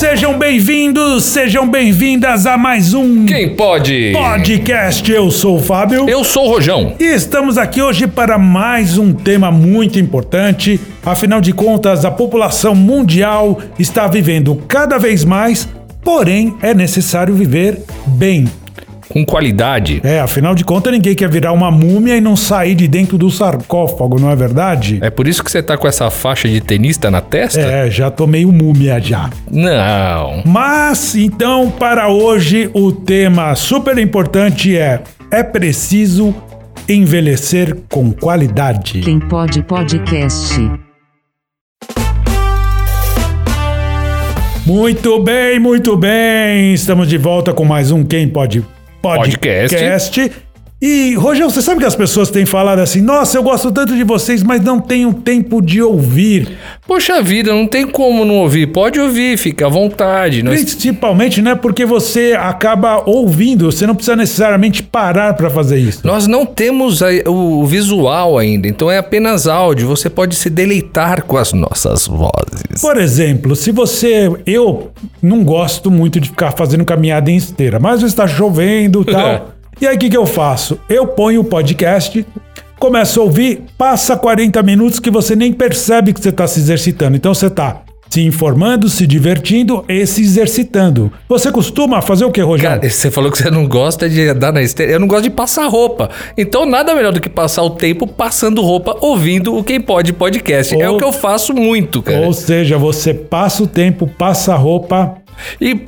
Sejam bem-vindos, sejam bem-vindas a mais um Quem pode? podcast. Eu sou o Fábio. Eu sou o Rojão. E estamos aqui hoje para mais um tema muito importante. Afinal de contas, a população mundial está vivendo cada vez mais, porém é necessário viver bem. Com qualidade. É, afinal de contas, ninguém quer virar uma múmia e não sair de dentro do sarcófago, não é verdade? É por isso que você tá com essa faixa de tenista na testa? É, já tô meio múmia já. Não. Mas então, para hoje, o tema super importante é: é preciso envelhecer com qualidade. Quem pode podcast. Muito bem, muito bem. Estamos de volta com mais um Quem Pode Podcast. Podcast. E, Rogério, você sabe que as pessoas têm falado assim: nossa, eu gosto tanto de vocês, mas não tenho tempo de ouvir. Poxa vida, não tem como não ouvir. Pode ouvir, fica à vontade. Nós... Principalmente, né? Porque você acaba ouvindo, você não precisa necessariamente parar para fazer isso. Nós não temos o visual ainda, então é apenas áudio. Você pode se deleitar com as nossas vozes. Por exemplo, se você. Eu não gosto muito de ficar fazendo caminhada em esteira, mas está chovendo e tal. E aí o que, que eu faço? Eu ponho o podcast, começo a ouvir, passa 40 minutos que você nem percebe que você está se exercitando. Então você está se informando, se divertindo e se exercitando. Você costuma fazer o que, Rogério? Cara, você falou que você não gosta de andar na esteira. Eu não gosto de passar roupa. Então, nada melhor do que passar o tempo passando roupa, ouvindo o Quem Pode Podcast. É Ou- o que eu faço muito, cara. Ou seja, você passa o tempo, passa roupa. E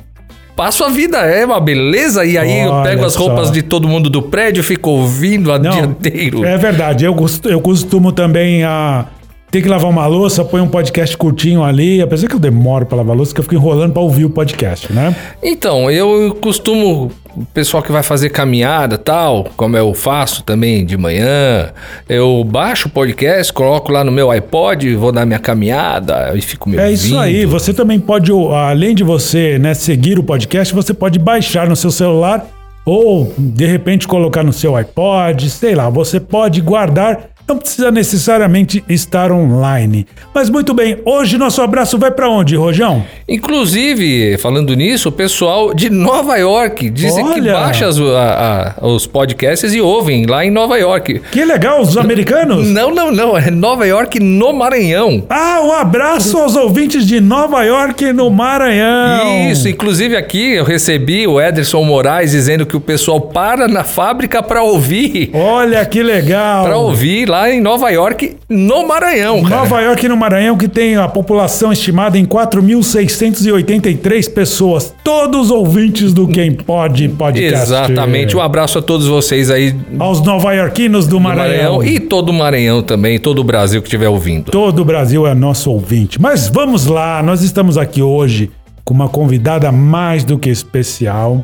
passo a vida, é uma beleza. E aí eu Olha pego as roupas só. de todo mundo do prédio, fico ouvindo o dia inteiro. É verdade. Eu, eu costumo também a ter que lavar uma louça, põe um podcast curtinho ali. Apesar que eu demoro pra lavar a louça, que eu fico enrolando pra ouvir o podcast, né? Então, eu costumo, o pessoal que vai fazer caminhada tal, como eu faço também de manhã, eu baixo o podcast, coloco lá no meu iPod, vou dar minha caminhada e fico me É isso ouvindo. aí. Você também pode, além de você né, seguir o podcast, você pode baixar no seu celular ou de repente colocar no seu iPod, sei lá. Você pode guardar. Não precisa necessariamente estar online. Mas muito bem, hoje nosso abraço vai pra onde, Rojão? Inclusive, falando nisso, o pessoal de Nova York dizem que Olha! baixa as- a- a- os podcasts e ouvem lá em Nova York. Que legal, os americanos! Não, não, não, é Nova York no Maranhão. Ah, um abraço aos ouvintes de Nova York no Maranhão. Isso, inclusive aqui eu recebi o Ederson Moraes dizendo que o pessoal para na fábrica para ouvir, Olha que legal. para ouvir lá em Nova York, no Maranhão, cara. Nova York no Maranhão, que tem a população estimada em 4.683 pessoas. Todos ouvintes do Quem Pode Podcast. Exatamente. Um abraço a todos vocês aí do Aos nova-iorquinos do Maranhão. Maranhão e todo o Maranhão também, todo o Brasil que estiver ouvindo. Todo o Brasil é nosso ouvinte. Mas vamos lá, nós estamos aqui hoje com uma convidada mais do que especial.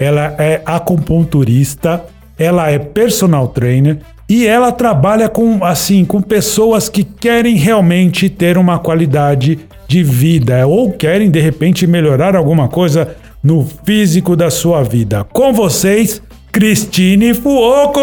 Ela é acupunturista, ela é personal trainer e ela trabalha com assim, com pessoas que querem realmente ter uma qualidade de vida ou querem de repente melhorar alguma coisa no físico da sua vida. Com vocês, Cristine Fuoco!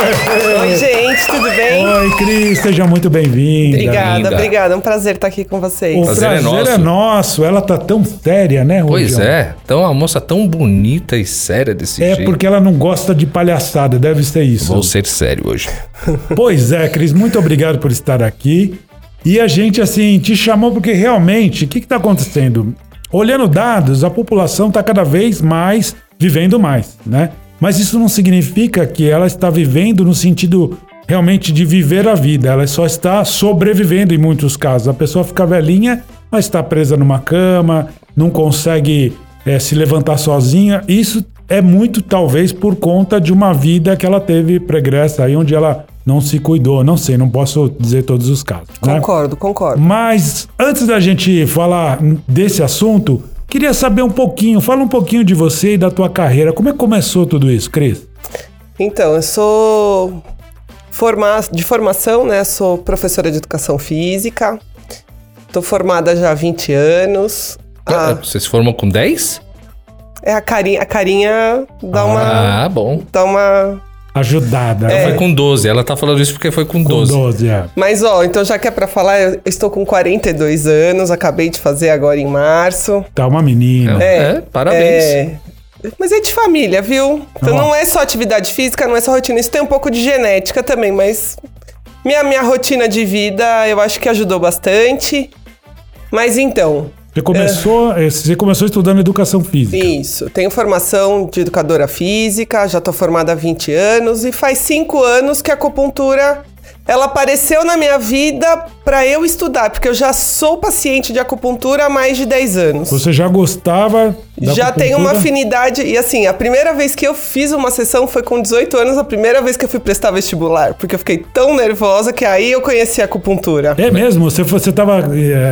Oi, gente, tudo bem? Oi, Cris, seja muito bem-vinda. Obrigada, linda. obrigada. É um prazer estar aqui com vocês. O Prazer é prazer é nosso. nosso. Ela tá tão séria, né, Rogério? Pois é, então uma moça tão bonita e séria desse É jeito. porque ela não gosta de palhaçada, deve ser isso. Vou ser sério hoje. Pois é, Cris, muito obrigado por estar aqui. E a gente, assim, te chamou porque realmente, o que está acontecendo? Olhando dados, a população está cada vez mais vivendo mais, né? Mas isso não significa que ela está vivendo no sentido realmente de viver a vida. Ela só está sobrevivendo em muitos casos. A pessoa fica velhinha, mas está presa numa cama, não consegue eh, se levantar sozinha. Isso é muito, talvez, por conta de uma vida que ela teve pregressa aí, onde ela não se cuidou. Não sei, não posso dizer todos os casos. né? Concordo, concordo. Mas antes da gente falar desse assunto, queria saber um pouquinho, fala um pouquinho de você e da tua carreira. Como é que começou tudo isso, Cris? Então, eu sou forma... de formação, né? Sou professora de educação física. Tô formada já há 20 anos. Ah, Você se formou com 10? é a carinha, a carinha dá uma Ah, bom. dá uma ajudada. Foi Vai com 12. Ela tá falando isso porque foi com com 12. 12, é. Mas, ó, então já que é pra falar, eu estou com 42 anos, acabei de fazer agora em março. Tá uma menina. É, parabéns. É, Mas é de família, viu? Então Ó. não é só atividade física, não é só rotina. Isso tem um pouco de genética também, mas minha, minha rotina de vida eu acho que ajudou bastante. Mas então, Você começou, eh, você começou estudando educação física. isso. Tenho formação de educadora física, já tô formada há 20 anos e faz 5 anos que a acupuntura ela apareceu na minha vida para eu estudar, porque eu já sou paciente de acupuntura há mais de 10 anos. Você já gostava da Já tenho uma afinidade. E assim, a primeira vez que eu fiz uma sessão foi com 18 anos, a primeira vez que eu fui prestar vestibular. Porque eu fiquei tão nervosa que aí eu conheci a acupuntura. É mesmo? Você, você tava.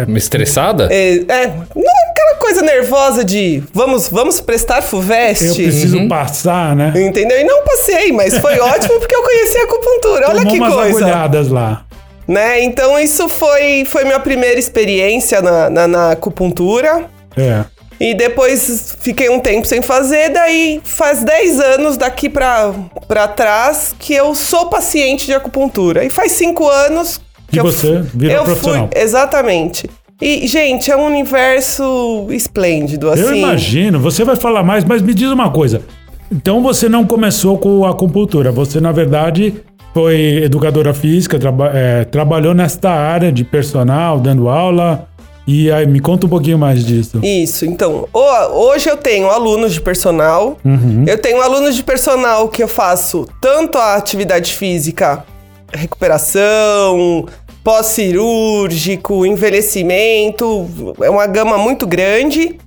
Me estressada? É, é, não é aquela coisa nervosa de vamos, vamos prestar eu FUVEST. preciso Uhum. passar, né? Entendeu? E não passei, mas foi ótimo porque eu conheci a acupuntura. Olha Tomou que umas coisa. agulhadas lá. Né? Então, isso foi, foi minha primeira experiência na, na, na acupuntura. É. E depois fiquei um tempo sem fazer, daí faz 10 anos daqui pra, pra trás que eu sou paciente de acupuntura. E faz 5 anos que E eu você virou eu profissional. Fui, exatamente. E, gente, é um universo esplêndido, assim. Eu imagino, você vai falar mais, mas me diz uma coisa. Então você não começou com a acupuntura, você na verdade foi educadora física, traba- é, trabalhou nesta área de personal, dando aula. E aí, me conta um pouquinho mais disso. Isso, então, ho- hoje eu tenho alunos de personal, Uhum. eu tenho alunos de personal que eu faço tanto a atividade física, recuperação, pós-cirúrgico, envelhecimento, é uma gama muito grande.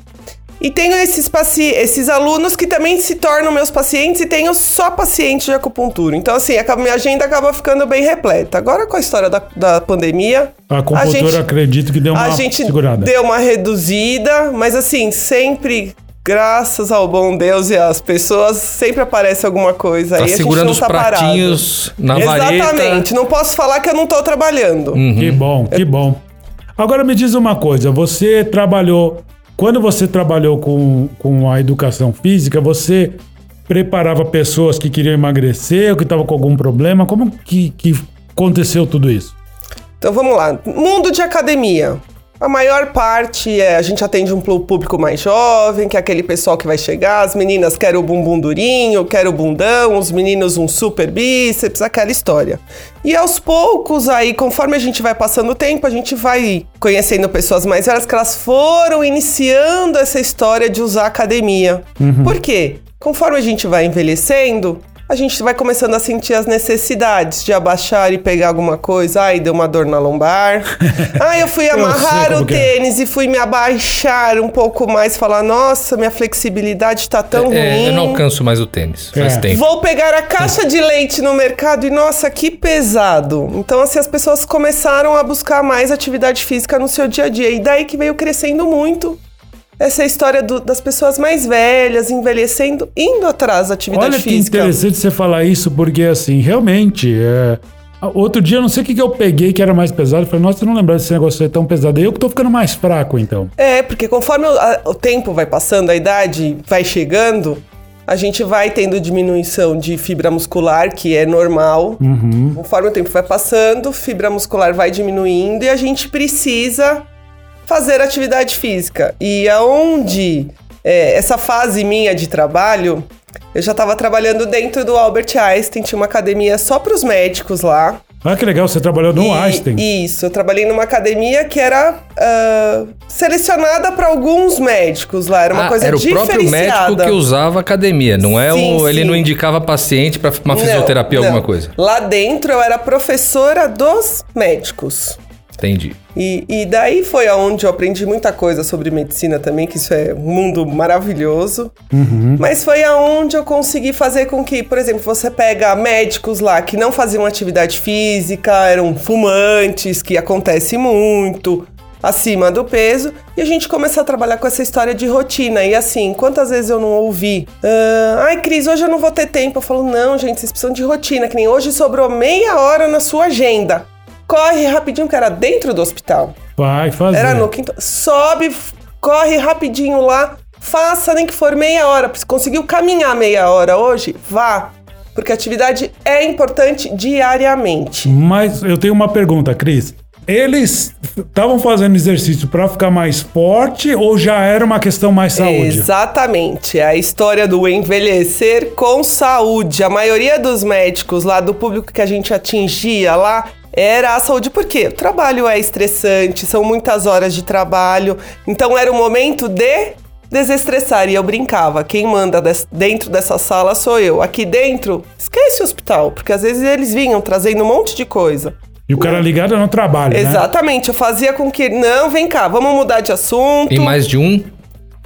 E tenho esses, paci esses alunos que também se tornam meus pacientes e tenho só pacientes de acupuntura. Então, assim, a minha agenda acaba ficando bem repleta. Agora, com a história da, da pandemia, A acupuntura, gente- acredito que deu uma a gente segurada. deu uma reduzida, mas assim, sempre, graças ao bom Deus e às pessoas, sempre aparece alguma coisa Tá aí. a gente segurando não os tá pratinhos na vareta. Exatamente. Não posso falar que eu não tô trabalhando. Que bom, que bom. Agora me diz uma coisa, você trabalhou, quando você trabalhou com, com a educação física, você preparava pessoas que queriam emagrecer ou que estavam com algum problema? Como que, que aconteceu tudo isso? Então vamos lá. Mundo de academia. A maior parte é a gente atende um público mais jovem, que é aquele pessoal que vai chegar, as meninas querem o bumbum durinho, querem o bundão, os meninos um super bíceps, aquela história. E aos poucos, aí, conforme a gente vai passando o tempo, a gente vai conhecendo pessoas mais velhas que elas foram iniciando essa história de usar academia. Por quê? Conforme a gente vai envelhecendo, a gente vai começando a sentir as necessidades de abaixar e pegar alguma coisa. Ai, deu uma dor na lombar. Ai, eu fui amarrar como o é. tênis e fui me abaixar um pouco mais. Falar, nossa, minha flexibilidade tá tão É, ruim. eu não alcanço mais o tênis. Faz É. tempo. Vou pegar a caixa de leite no mercado e, nossa, que pesado. Então, assim, as pessoas começaram a buscar mais atividade física no seu dia a dia. E daí que veio crescendo muito essa história do- das pessoas mais velhas, envelhecendo, indo atrás da atividade Olha que física. interessante você falar isso, porque assim, realmente, é, outro dia não sei o que, que eu peguei que era mais pesado. Eu falei, nossa, eu não lembrava desse negócio ser tão pesado. Eu que tô ficando mais fraco, então. É, porque conforme o, a- o tempo vai passando, a idade vai chegando, a gente vai tendo diminuição de fibra muscular, que é normal. Conforme o tempo vai passando, fibra muscular vai diminuindo e a gente precisa fazer atividade física. E aonde é, essa fase minha de trabalho, eu já estava trabalhando dentro do Albert Einstein, tinha uma academia só para os médicos lá. Ah, que legal, você trabalhou no E- Einstein. Isso, eu trabalhei numa academia que era ah, selecionada para alguns médicos lá, era uma Ah, coisa era o próprio diferenciada. médico que usava academia, não é Sim, o, ele sim. não indicava paciente para uma Não, fisioterapia não. alguma coisa. Lá dentro eu era professora dos médicos. Entendi. E, e daí foi aonde eu aprendi muita coisa sobre medicina também, que isso é um mundo maravilhoso. Mas foi aonde eu consegui fazer com que, por exemplo, você pega médicos lá que não faziam atividade física, eram fumantes, que acontece muito, acima do peso, e a gente começa a trabalhar com essa história de rotina. E assim, quantas vezes eu não ouvi? "Ah, Ai, Cris, hoje eu não vou ter tempo. Eu falo, não, gente, vocês precisam de rotina, que nem hoje sobrou meia hora na sua agenda. Corre rapidinho, que era dentro do hospital. Vai fazer. Era no quinto. Sobe, corre rapidinho lá. Faça nem que for meia hora. Se conseguiu caminhar meia hora hoje, vá. porque a atividade é importante diariamente. Mas eu tenho uma pergunta, Cris. Eles estavam fazendo exercício para ficar mais forte ou já era uma questão mais saúde? Exatamente. A história do envelhecer com saúde. A maioria dos médicos lá do público que a gente atingia lá era a saúde, porque o trabalho é estressante, são muitas horas de trabalho, então era o momento de desestressar. E eu brincava: quem manda des dentro dessa sala sou eu. Aqui dentro, esquece o hospital, porque às vezes eles vinham trazendo um monte de coisa. E o cara ligado no trabalho, né? Exatamente, eu fazia com que. Não, vem cá, vamos mudar de assunto. E mais de um?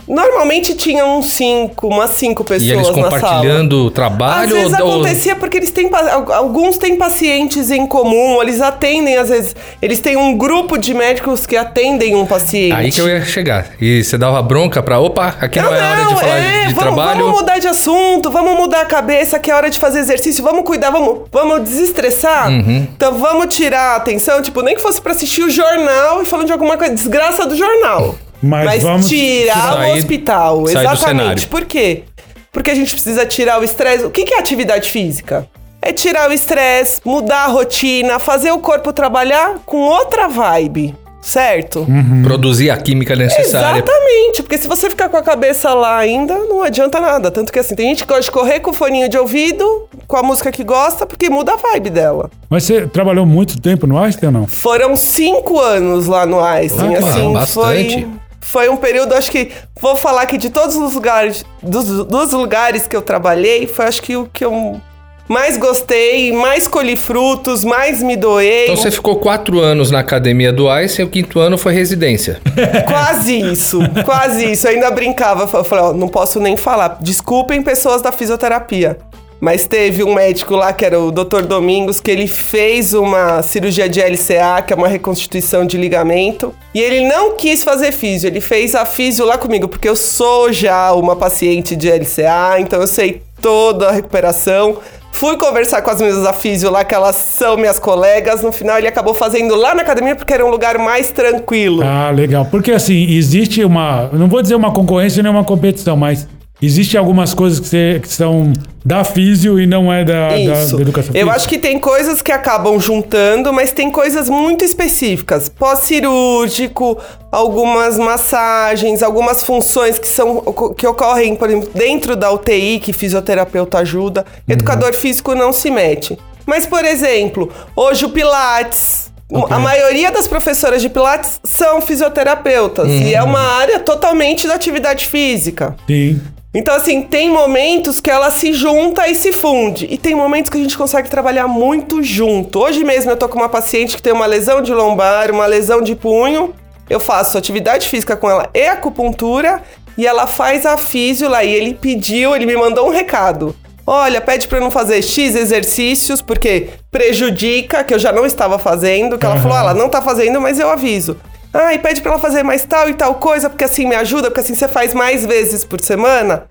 Normalmente tinha uns cinco, umas cinco pessoas E eles compartilhando o trabalho? Às vezes ou- acontecia porque eles têm alguns têm pacientes em comum, eles atendem às vezes, eles têm um grupo de médicos que atendem um paciente. Aí que eu ia chegar. E você dava bronca pra, opa, aqui não, é hora de falar é, de vamos, trabalho. vamos mudar de assunto, vamos mudar a cabeça, que é hora de fazer exercício, vamos cuidar, vamos, vamos desestressar. Uhum. Então vamos tirar a atenção, tipo, nem que fosse pra assistir o jornal e falando de alguma coisa, desgraça do jornal. Mas vamos tirar sair- o hospital, exatamente. Por quê? Porque a gente precisa tirar o estresse. O que que é atividade física? É tirar o estresse, mudar a rotina, fazer o corpo trabalhar com outra vibe, certo? Produzir a química necessária. Exatamente, porque se você ficar com a cabeça lá ainda, não adianta nada. Tanto que assim, tem gente que gosta de correr com o foninho de ouvido, com a música que gosta, porque muda a vibe dela. Mas você trabalhou muito tempo no Einstein ou não? Foram cinco anos lá no Einstein, Opa, assim, bastante. foi... Foi um período, acho que, vou falar que de todos os lugares, dos, dos lugares que eu trabalhei, foi acho que o que eu mais gostei, mais colhi frutos, mais me doei. Então você ficou quatro anos na academia do Ice e o quinto ano foi residência. Quase isso, quase isso. Eu ainda brincava, eu falei, ó, não posso nem falar. Desculpem pessoas da fisioterapia. Mas teve um médico lá, que era o Dr. Domingos, que ele fez uma cirurgia de LCA, que é uma reconstituição de ligamento. E ele não quis fazer físio, ele fez a físio lá comigo, porque eu sou já uma paciente de LCA, então eu sei toda a recuperação. Fui conversar com as meninas da físio lá, que elas são minhas colegas. No final, ele acabou fazendo lá na academia, porque era um lugar mais tranquilo. Ah, legal. Porque assim, existe uma. Não vou dizer uma concorrência nem uma competição, mas existe algumas coisas que, você- que são da físio e não é da, da, da educação Eu física. acho que tem coisas que acabam juntando, mas tem coisas muito específicas. Pós-cirúrgico, algumas massagens, algumas funções que são que ocorrem, por exemplo, dentro da UTI, que fisioterapeuta ajuda. Educador físico não se mete. Mas, por exemplo, hoje o Pilates. Ok. A maioria das professoras de Pilates são fisioterapeutas. E é uma área totalmente da atividade física. Sim. Então, assim, tem momentos que ela se junta e se funde. E tem momentos que a gente consegue trabalhar muito junto. Hoje mesmo eu tô com uma paciente que tem uma lesão de lombar, uma lesão de punho. Eu faço atividade física com ela e acupuntura. E ela faz a físio lá. E ele pediu, ele me mandou um recado. Olha, pede pra eu não fazer X exercícios, porque prejudica, que eu já não estava fazendo. Que ela falou, ah, ela não tá fazendo, mas eu aviso. Ah, e pede pra ela fazer mais tal e tal coisa, porque assim me ajuda, porque assim você faz mais vezes por semana.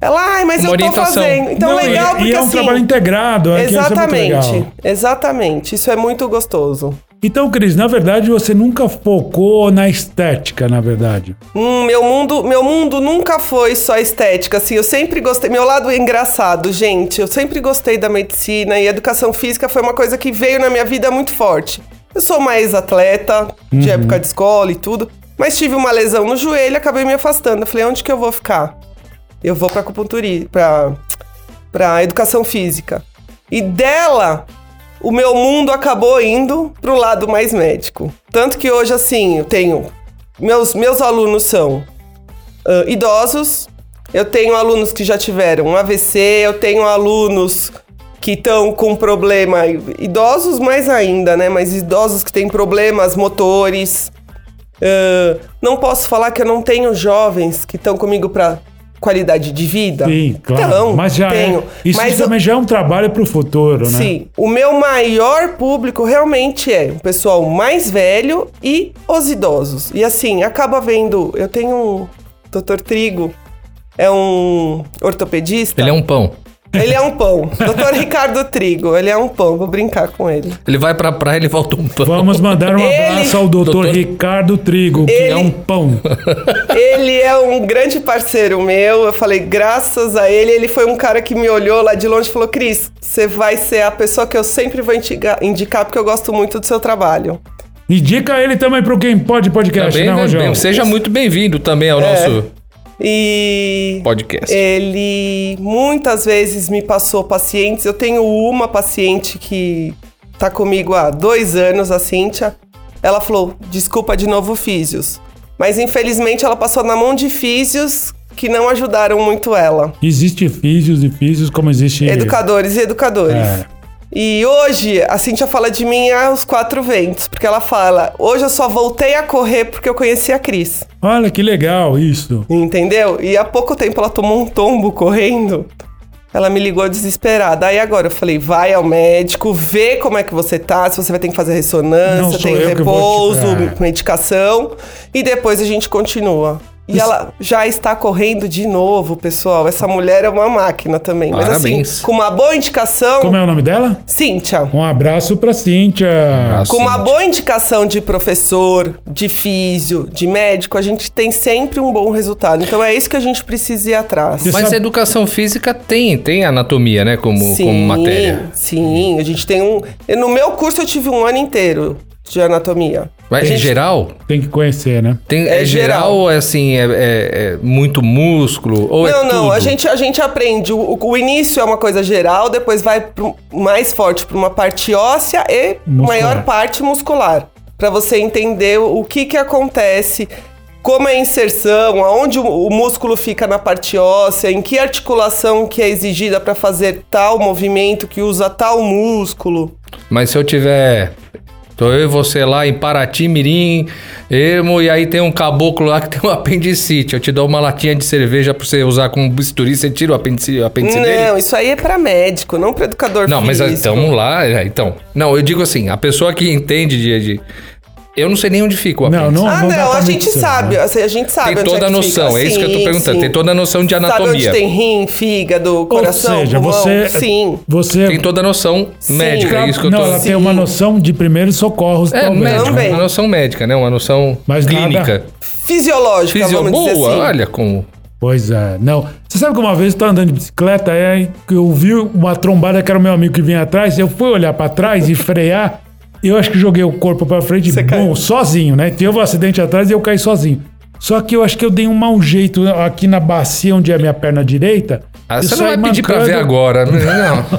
Ela, ai, mas Uma eu tô orientação. fazendo. Então Não, e- legal, e, porque é um assim. trabalho integrado. é é Exatamente, legal. exatamente. Isso é muito gostoso. Então, Cris, na verdade, você nunca focou na estética, na verdade. Hum, meu mundo, meu mundo nunca foi só estética, assim, eu sempre gostei, meu lado é engraçado, gente, eu sempre gostei da medicina e educação física foi uma coisa que veio na minha vida muito forte. Eu sou mais atleta, de época de escola e tudo, mas tive uma lesão no joelho e acabei me afastando. Eu falei, onde que eu vou ficar? Eu vou pra acupuntura, pra, pra educação física. E dela, o meu mundo acabou indo pro lado mais médico. Tanto que hoje, assim, eu tenho. Meus, meus alunos são ah, idosos, eu tenho alunos que já tiveram um AVC, eu tenho alunos que estão com problema, idosos mais ainda, né? Mas idosos que têm problemas motores. Ah, não posso falar que eu não tenho jovens que estão comigo para qualidade de vida. Sim, claro. Então, mas já tenho. é. Isso Mas eu- também já é um trabalho para o futuro, né? Sim, o meu maior público realmente é o pessoal mais velho e os idosos. E assim, acaba vendo. Eu tenho um Dr. Trigo, é um ortopedista. Ele é um pão. Ele é um pão. Doutor Ricardo Trigo, ele é um pão. Vou brincar com ele. Ele vai pra praia e ele volta um pão. Vamos mandar um Ele- abraço ao doutor, Doutor- Ricardo Trigo, que Ele- é um pão. Ele é um grande parceiro meu. Eu falei, graças a ele, ele foi um cara que me olhou lá de longe e falou: Cris, você vai ser a pessoa que eu sempre vou indicar, indicar porque eu gosto muito do seu trabalho. Indica ele também pro Quem Pode Podcast, Também, né, bem- Rogério? seja muito bem-vindo também ao nosso E podcast. ele muitas vezes me passou pacientes. Eu tenho uma paciente que tá comigo há dois anos, a Cíntia. Ela falou: desculpa de novo, físios. Mas infelizmente ela passou na mão de físios que não ajudaram muito ela. Existe físios e físios, como existe... Educadores e educadores. É. E hoje a Cintia fala de mim aos quatro ventos, porque ela fala: hoje eu só voltei a correr porque eu conheci a Cris. Olha que legal isso. Entendeu? E há pouco tempo ela tomou um tombo correndo. Ela me ligou desesperada. Aí agora eu falei: vai ao médico, vê como é que você tá, se você vai ter que fazer ressonância, tem repouso, medicação. E depois a gente continua. E ela já está correndo de novo, pessoal. Essa mulher é uma máquina também. Mas Parabéns. assim, com uma boa indicação. Como é o nome dela? Cíntia. Um abraço pra Cíntia. Abraço. Com uma boa indicação de professor, de físio, de médico, a gente tem sempre um bom resultado. Então é isso que a gente precisa ir atrás. Mas sabe- a educação física tem, tem anatomia, né? Como, como matéria. Sim, a gente tem um. No meu curso eu tive um ano inteiro de anatomia. Mas em geral, Tem que conhecer, né? tem, É é, geral geral. ou é assim, é, é- é muito músculo? Ou não, é não, tudo? a gente, a gente aprende. O, o início é uma coisa geral, depois vai pro, mais forte para uma parte óssea e Muscular. maior parte muscular. Para você entender o, o que que acontece, como é a inserção, aonde o, o músculo fica na parte óssea, em que articulação que é exigida para fazer tal movimento que usa tal músculo. Mas se eu tiver. Tô eu e você lá em Paraty, Mirim, Ermo, e aí tem um caboclo lá que tem um apendicite. Eu te dou uma latinha de cerveja pra você usar como bisturi, você tira o apêndice, o apêndice dele? Não, isso aí é para médico, não para educador Não, mas físico. então lá, é, então. Não, eu digo assim, a pessoa que entende de. de- eu não sei nem onde fica o Não, apêndice. não- Ah, dá não, a gente mentir, sabe, né? a gente sabe Tem onde toda é a noção, fica. é isso que eu tô Sim, perguntando, sim. tem toda a noção de Sabe anatomia. onde tem rim, fígado, coração, Ou seja, pulmão? você... Sim. Você... Tem toda a noção médica, é isso que eu não, tô ela Sim. tem uma noção de primeiros socorros É, também. médica, Também. uma noção médica, né? Uma noção Mas clínica. nada- Fisiológica, Fisio... vamos dizer Boa, assim. olha como. Pois é, não. Você sabe que uma vez eu tava andando de bicicleta, é, que eu vi uma trombada que era o meu amigo que vinha atrás, eu fui olhar pra trás e frear, eu acho que joguei o corpo pra frente, Você bom, caiu. sozinho, né? Teve um acidente atrás e eu caí sozinho. Só que eu acho que eu dei um mau jeito aqui na bacia onde é a minha perna direita. Ah, Eu você não vai pedir pra ver agora, né?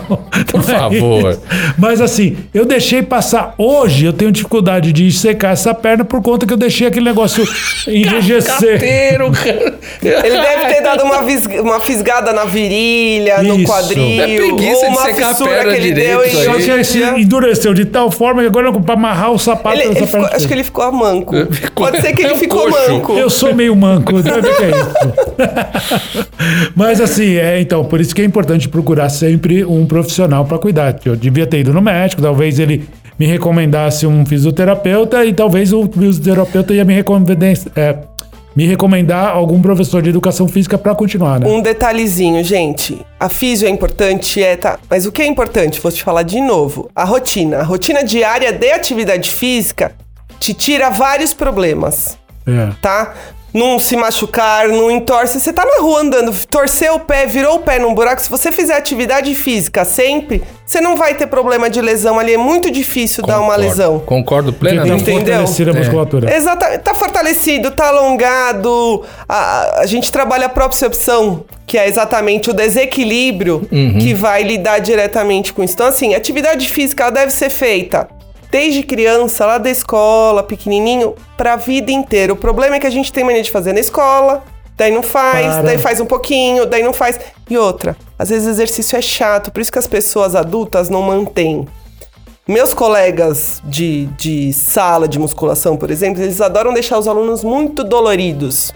Não. Por favor. Mas assim, eu deixei passar. Hoje eu tenho dificuldade de secar essa perna por conta que eu deixei aquele negócio enrijecer. Cateiro, cara. Ele deve ter dado uma, uma fisgada na virilha, no Isso. quadril, É preguiça ou de uma secar a fissura perna que ele direito deu e Só que esse endureceu de tal forma que agora pra amarrar o sapato Ele, dessa ele ficou- perna. acho que ele ficou a manco. Ficou- Pode ser que é ele um ficou coxo. manco. Eu sou meio manco, deve ver que é isso. Mas assim, é, então, por isso que é importante procurar sempre um profissional para cuidar. Eu devia ter ido no médico, talvez ele me recomendasse um fisioterapeuta e talvez o fisioterapeuta ia me recomendar, é, me recomendar algum professor de educação física para continuar, né? Um detalhezinho, gente. A físio é importante, é, tá. Mas o que é importante? Vou te falar de novo. A rotina. A rotina diária de atividade física te tira vários problemas, É. tá? Não se machucar, não entorce. Você tá na rua andando, torceu o pé, virou o pé num buraco. Se você fizer atividade física sempre, você não vai ter problema de lesão ali. É muito difícil dar uma Concordo. lesão. Concordo Porque tá plenamente. Entendeu? fortalecida a musculatura. Exatamente. Tá fortalecido, tá alongado. A, a- gente trabalha a propriocepção, que é exatamente o desequilíbrio que vai lidar diretamente com isso. Então, assim, atividade física deve ser feita desde criança, lá da escola, pequenininho, pra vida inteira. O problema é que a gente tem mania de fazer na escola, daí não faz, Para. daí faz um pouquinho, daí não faz. E outra, às vezes o exercício é chato, por isso que as pessoas adultas não mantêm. Meus colegas de, de sala de musculação, por exemplo, eles adoram deixar os alunos muito doloridos.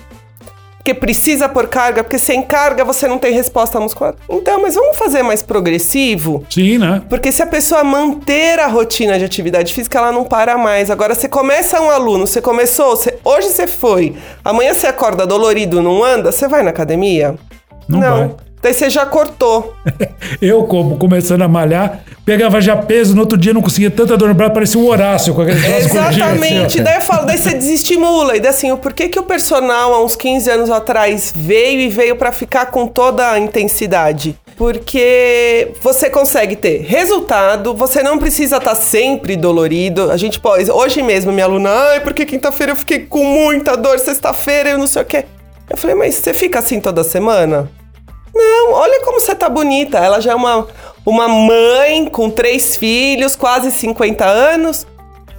Porque precisa por carga, porque sem carga você não tem resposta muscular. Então, mas vamos fazer mais progressivo? Sim, né? Porque se a pessoa manter a rotina de atividade física, ela não para mais. Agora, você começa um aluno, você começou, você- hoje você foi, amanhã você acorda dolorido, não anda, você vai na academia? Não vai. Daí você já cortou. Eu, como começando a malhar, pegava já peso, no outro dia não conseguia tanta dor no braço, parecia o Horácio com aquele gelo, Exatamente. assim, daí eu falo, daí você desestimula. E daí assim, por que, que o personal há uns 15 anos atrás veio e veio pra ficar com toda a intensidade? Porque você consegue ter resultado, você não precisa estar sempre dolorido. A gente pode. Hoje mesmo, minha aluna, ai, porque quinta-feira eu fiquei com muita dor, sexta-feira eu não sei o quê. Eu falei, mas você fica assim toda semana? Não, olha como você tá bonita. Ela já é uma, uma mãe com três filhos, quase 50 anos.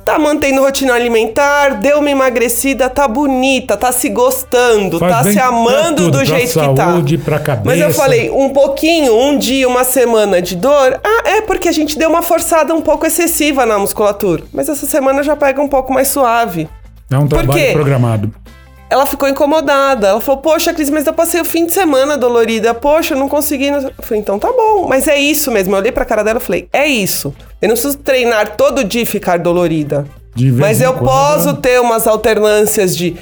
Tá mantendo rotina alimentar, deu uma emagrecida, tá bonita, tá se gostando, Faz tá se amando tudo, do jeito que tá. pra cabeça. Mas eu falei, um pouquinho, um dia, uma semana de dor. Ah, é porque a gente deu uma forçada um pouco excessiva na musculatura. Mas essa semana já pega um pouco mais suave. É um trabalho programado. Ela ficou incomodada. Ela falou, poxa, Cris, mas eu passei o fim de semana dolorida. Poxa, eu não consegui. Eu falei, então tá bom. Mas é isso mesmo. Eu olhei pra cara dela e falei, é isso. Eu não preciso treinar todo dia e ficar dolorida. Mas eu quando, posso né? ter umas alternâncias de.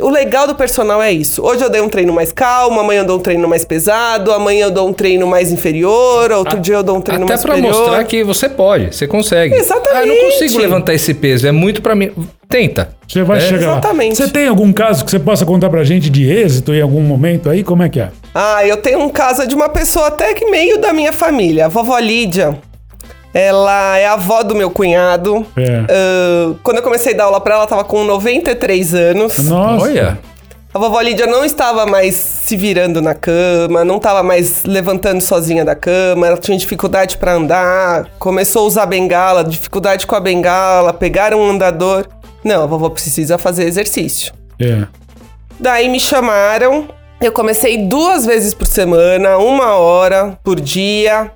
O legal do personal é isso. Hoje eu dei um treino mais calmo, amanhã eu dou um treino mais pesado, amanhã eu dou um treino mais inferior, outro dia eu dou um treino Até mais pra superior. mostrar que você pode, você consegue. Exatamente. Ah, eu não consigo levantar esse peso, é muito pra mim. Tenta. Você vai É, chegar exatamente. lá. Você tem algum caso que você possa contar pra gente de êxito em algum momento aí? Como é que é? Ah, eu tenho um caso de uma pessoa até que meio da minha família, a vovó Lídia. Ela é a avó do meu cunhado. É. Ah, quando eu comecei a dar aula pra ela, ela tava com 93 anos. Nossa. Olha. A vovó Lídia não estava mais se virando na cama, não estava mais levantando sozinha da cama, ela tinha dificuldade para andar, começou a usar bengala, dificuldade com a bengala, pegar um andador. Não, a vovó precisa fazer exercício. É. Daí me chamaram, eu comecei duas vezes por semana, uma hora por dia.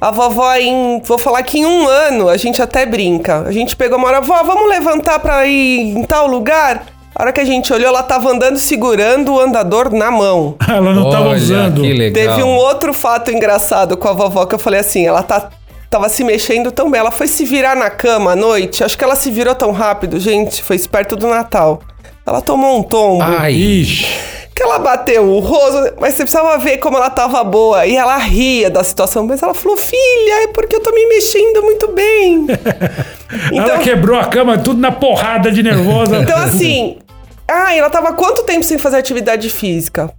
A vovó, em, vou falar que em um ano, a gente até brinca. A gente pegou uma hora, vó, vamos levantar pra ir em tal lugar? A hora que a gente olhou, ela tava andando segurando o andador na mão. Ela não tava Olha, usando. que legal. Teve um outro fato engraçado com a vovó que eu falei assim, ela tá tava se mexendo tão bem, ela foi se virar na cama à noite, acho que ela se virou tão rápido, gente, foi isso perto do Natal. Ela tomou um tombo, Ai. Ixi. Que ela bateu o rosto, mas você precisava ver como ela tava boa, e ela ria da situação, mas ela falou, filha, é porque eu tô me mexendo muito bem. Ela quebrou a cama tudo na porrada de nervosa. Então, assim. Ah, ela tava quanto tempo sem fazer atividade física?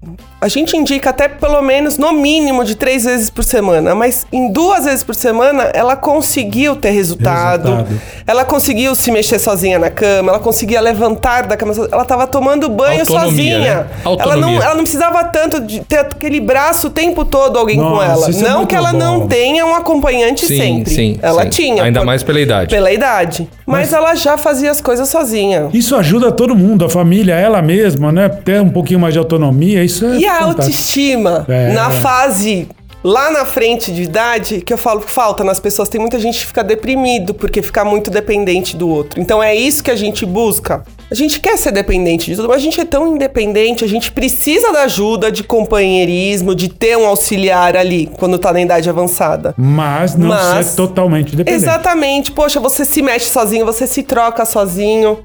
A gente indica até pelo menos, no mínimo, de três vezes por semana. Mas em duas vezes por semana, ela conseguiu ter resultado. Resultado. Ela conseguiu se mexer sozinha na cama. Ela conseguia levantar da cama. Ela tava tomando banho Autonomia, sozinha. né? Ela, não, ela não precisava tanto de ter aquele braço o tempo todo alguém com Nossa, ela. isso é Não muito que ela bom. não tenha um acompanhante Sim, sempre. sim, ela sim. tinha. Ainda por- mais pela idade. Pela idade. Mas, Mas- ela já fazia as coisas sozinha. Isso ajuda todo mundo, a família, ela mesma, né? Ter um pouquinho mais de autonomia, isso é E a autoestima É. na fase lá na frente de idade, que eu falo que falta nas pessoas, tem muita gente que fica deprimido porque fica muito dependente do outro. Então é isso que a gente busca. A gente quer ser dependente de tudo, mas a gente é tão independente, a gente precisa da ajuda, de companheirismo, de ter um auxiliar ali quando tá na idade avançada. Mas não Mas- ser totalmente dependente. Exatamente. Poxa, você se mexe sozinho, você se troca sozinho.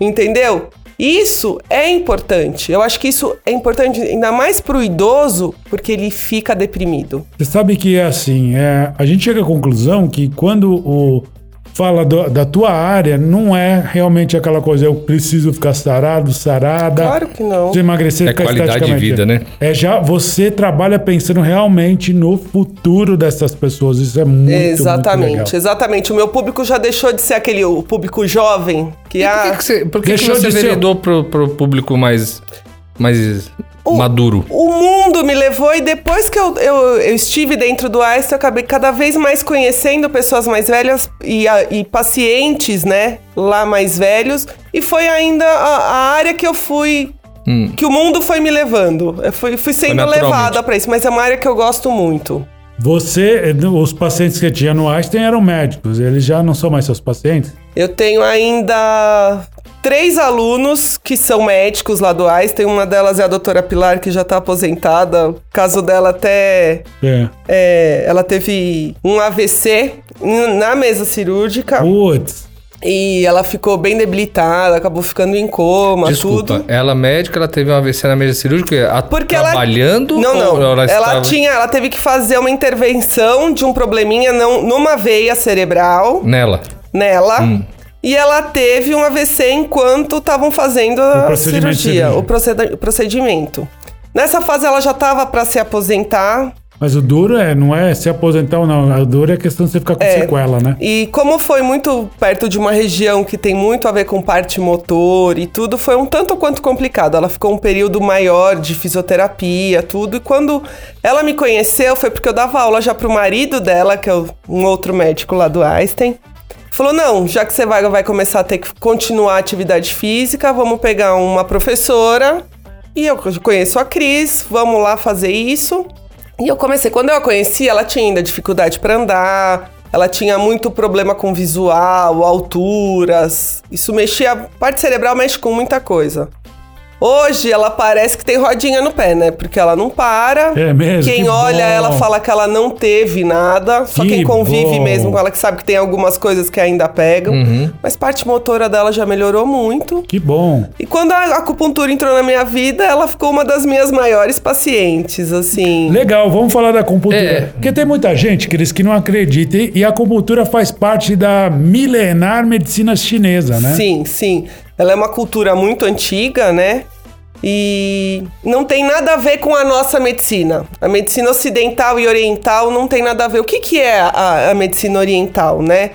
Entendeu? Isso é importante. Eu acho que isso é importante ainda mais pro idoso, porque ele fica deprimido. Você sabe que é assim, é, a gente chega à conclusão que quando o fala do- da tua área, não é realmente aquela coisa, eu preciso ficar sarado, sarada. Claro que não. Você emagrecer, É ficar qualidade de vida, né? É já, você trabalha pensando realmente no futuro dessas pessoas. Isso é muito, exatamente, muito legal. exatamente. O meu público já deixou de ser aquele o público jovem que E por que, ah, que você, por que que você de ser- veredou pro, pro público mais, mais maduro? O mundo me levou e depois que eu, eu, eu estive dentro do Einstein, eu acabei cada vez mais conhecendo pessoas mais velhas e, a- e pacientes, né, lá mais velhos. E foi ainda a, a área que eu fui... Que o mundo foi me levando. Eu fui, fui sendo levada pra isso, mas é uma área que eu gosto muito. Você, os pacientes que tinha no Einstein eram médicos, eles já não são mais seus pacientes? Eu tenho ainda três alunos que são médicos lá do Einstein. Uma delas é a doutora Pilar, que já tá aposentada. O caso dela até É. É, ela teve um AVC na mesa cirúrgica. Putz, E ela ficou bem debilitada, acabou ficando em coma, Desculpa, tudo. ela médica, ela teve uma AVC na mesa cirúrgica a- Porque trabalhando? ela. Não, não. ou Ela, estava- tinha. Ela teve que fazer uma intervenção de um probleminha não, numa veia cerebral Nela. nela. Hum. E ela teve um AVC enquanto estavam fazendo O a procedimento cirurgia, o o procedimento. Nessa fase ela já estava para se aposentar. Mas o duro é, não é se aposentar ou não. O duro é a questão de você ficar com sequela, né? E como foi muito perto de uma região que tem muito a ver com parte motor e tudo, foi um tanto quanto complicado. Ela ficou um período maior de fisioterapia, tudo. E quando ela me conheceu, foi porque eu dava aula já pro marido dela, que é o- um outro médico lá do Einstein. Falou: não, já que você vai, vai começar a ter que continuar a atividade física, vamos pegar uma professora. E eu conheço a Cris, vamos lá fazer isso. E eu comecei, quando eu a conheci, ela tinha ainda dificuldade para andar, ela tinha muito problema com visual, alturas. Isso mexia, a parte cerebral mexe com muita coisa. Hoje ela parece que tem rodinha no pé, né? Porque ela não para. É mesmo? Quem Que olha bom. ela fala que ela não teve nada. Só Que quem convive bom. mesmo com ela que sabe que tem algumas coisas que ainda pegam. Mas parte motora dela já melhorou muito. Que bom. E quando a acupuntura entrou na minha vida, ela ficou uma das minhas maiores pacientes, assim. Legal, vamos falar da acupuntura. É. Porque tem muita gente, Cris, que não acredita. E e a acupuntura faz parte da milenar medicina chinesa, né? Sim, sim. Ela é uma cultura muito antiga, né? E não tem nada a ver com a nossa medicina. A medicina ocidental e oriental não tem nada a ver. O que, que é a, a medicina oriental, né?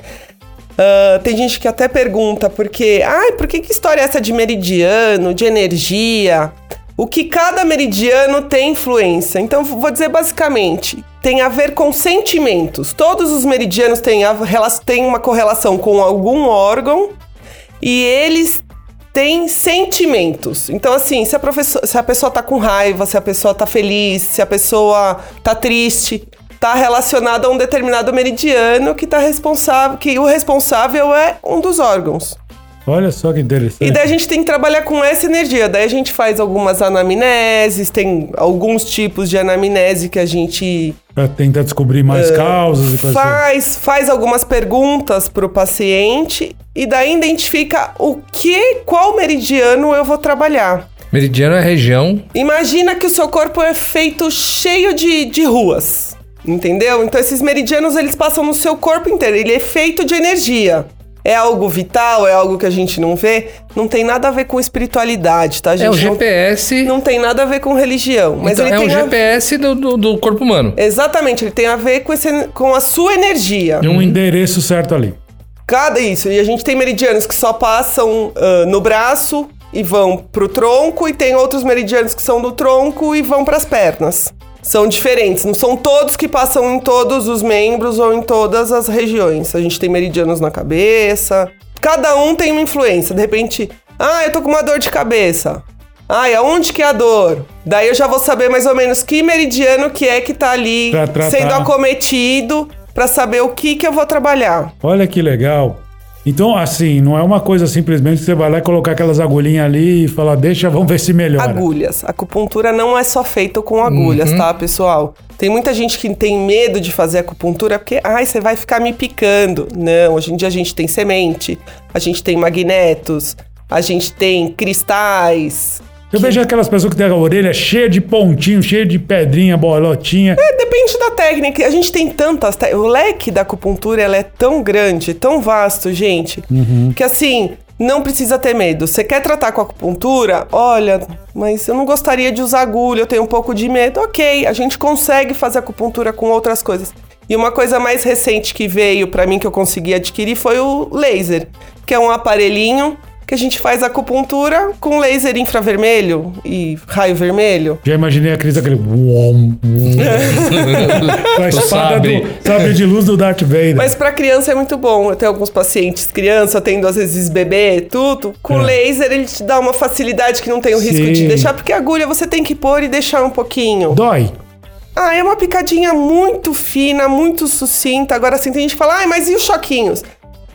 Ah, tem gente que até pergunta porque, ai, por que, que história é essa de meridiano, de energia? O que cada meridiano tem influência? Então, vou dizer basicamente, tem a ver com sentimentos. Todos os meridianos têm, a, têm uma correlação com algum órgão e eles têm sentimentos. Então, assim, se a, se a pessoa tá com raiva, se a pessoa tá feliz, se a pessoa tá triste, tá relacionado a um determinado meridiano que tá responsável, que o responsável é um dos órgãos. Olha só que interessante. E daí a gente tem que trabalhar com essa energia. Daí a gente faz algumas anamneses, tem alguns tipos de anamnese que a gente Pra tentar descobrir mais causas e coisas assim. faz, faz algumas perguntas pro paciente e daí identifica o que, qual meridiano eu vou trabalhar. Meridiano é região. Imagina que o seu corpo é feito cheio de, de ruas, entendeu? Então esses meridianos eles passam no seu corpo inteiro, ele é feito de energia. É algo vital, é algo que a gente não vê, não tem nada a ver com espiritualidade, tá, gente? É o Não- GPS. Não, tem nada a ver com religião, mas então, ele é o tem a- GPS do, do, do corpo humano. Exatamente, ele tem a ver com, esse, com a sua energia. Tem um endereço certo ali. Cada isso. E a gente tem meridianos que só passam ah, no braço e vão pro tronco, e tem outros meridianos que são do tronco e vão pras pernas. São diferentes, não são todos que passam em todos os membros ou em todas as regiões. A gente tem meridianos na cabeça. Cada um tem uma influência. De repente, ah, eu tô com uma dor de cabeça. Ah, e aonde que é a dor? Daí eu já vou saber mais ou menos que meridiano que é que tá ali Pra sendo acometido pra saber o que que eu vou trabalhar. Olha que legal. Então, assim, não é uma coisa simplesmente que você vai lá e colocar aquelas agulhinhas ali e falar, deixa, vamos ver se melhora. Agulhas. A acupuntura não é só feita com agulhas, tá, pessoal? Tem muita gente que tem medo de fazer acupuntura porque, ai, você vai ficar me picando. Não, hoje em dia a gente tem semente, a gente tem magnetos, a gente tem cristais. Eu vejo aquelas pessoas que têm a orelha cheia de pontinho, cheia de pedrinha, bolotinha. É, depende da técnica. A gente tem tantas. te- O leque da acupuntura ela é tão grande, tão vasto, gente, que assim. Não precisa ter medo. Você quer tratar com acupuntura? Olha, mas eu não gostaria de usar agulha, eu tenho um pouco de medo. Ok, a gente consegue fazer acupuntura com outras coisas. E uma coisa mais recente que veio pra mim que eu consegui adquirir foi o laser, que é um aparelhinho que a gente faz acupuntura com laser infravermelho e raio vermelho. Já imaginei a Cris aquele. a espada Sabre. do sabre de luz do Darth Vader. Mas pra criança é muito bom. Eu tenho alguns pacientes, criança, tendo às vezes bebê, tudo. Com É. laser ele te dá uma facilidade que não tem o risco Sim. de deixar, porque a agulha você tem que pôr e deixar um pouquinho. Dói. Ah, é uma picadinha muito fina, muito sucinta. Agora assim, tem gente que fala, ai, mas e os choquinhos?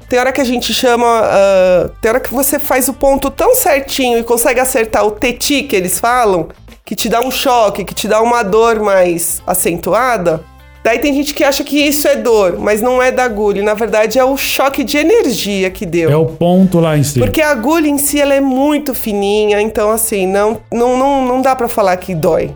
Tem hora que a gente chama. ah, tem hora que você faz o ponto tão certinho e consegue acertar o teti que eles falam, que te dá um choque, que te dá uma dor mais acentuada. Daí tem gente que acha que isso é dor, mas não é da agulha. Na verdade, é o choque de energia que deu. É o ponto lá em cima. Porque a agulha em si ela é muito fininha, então assim, não, não, não, não dá pra falar que dói.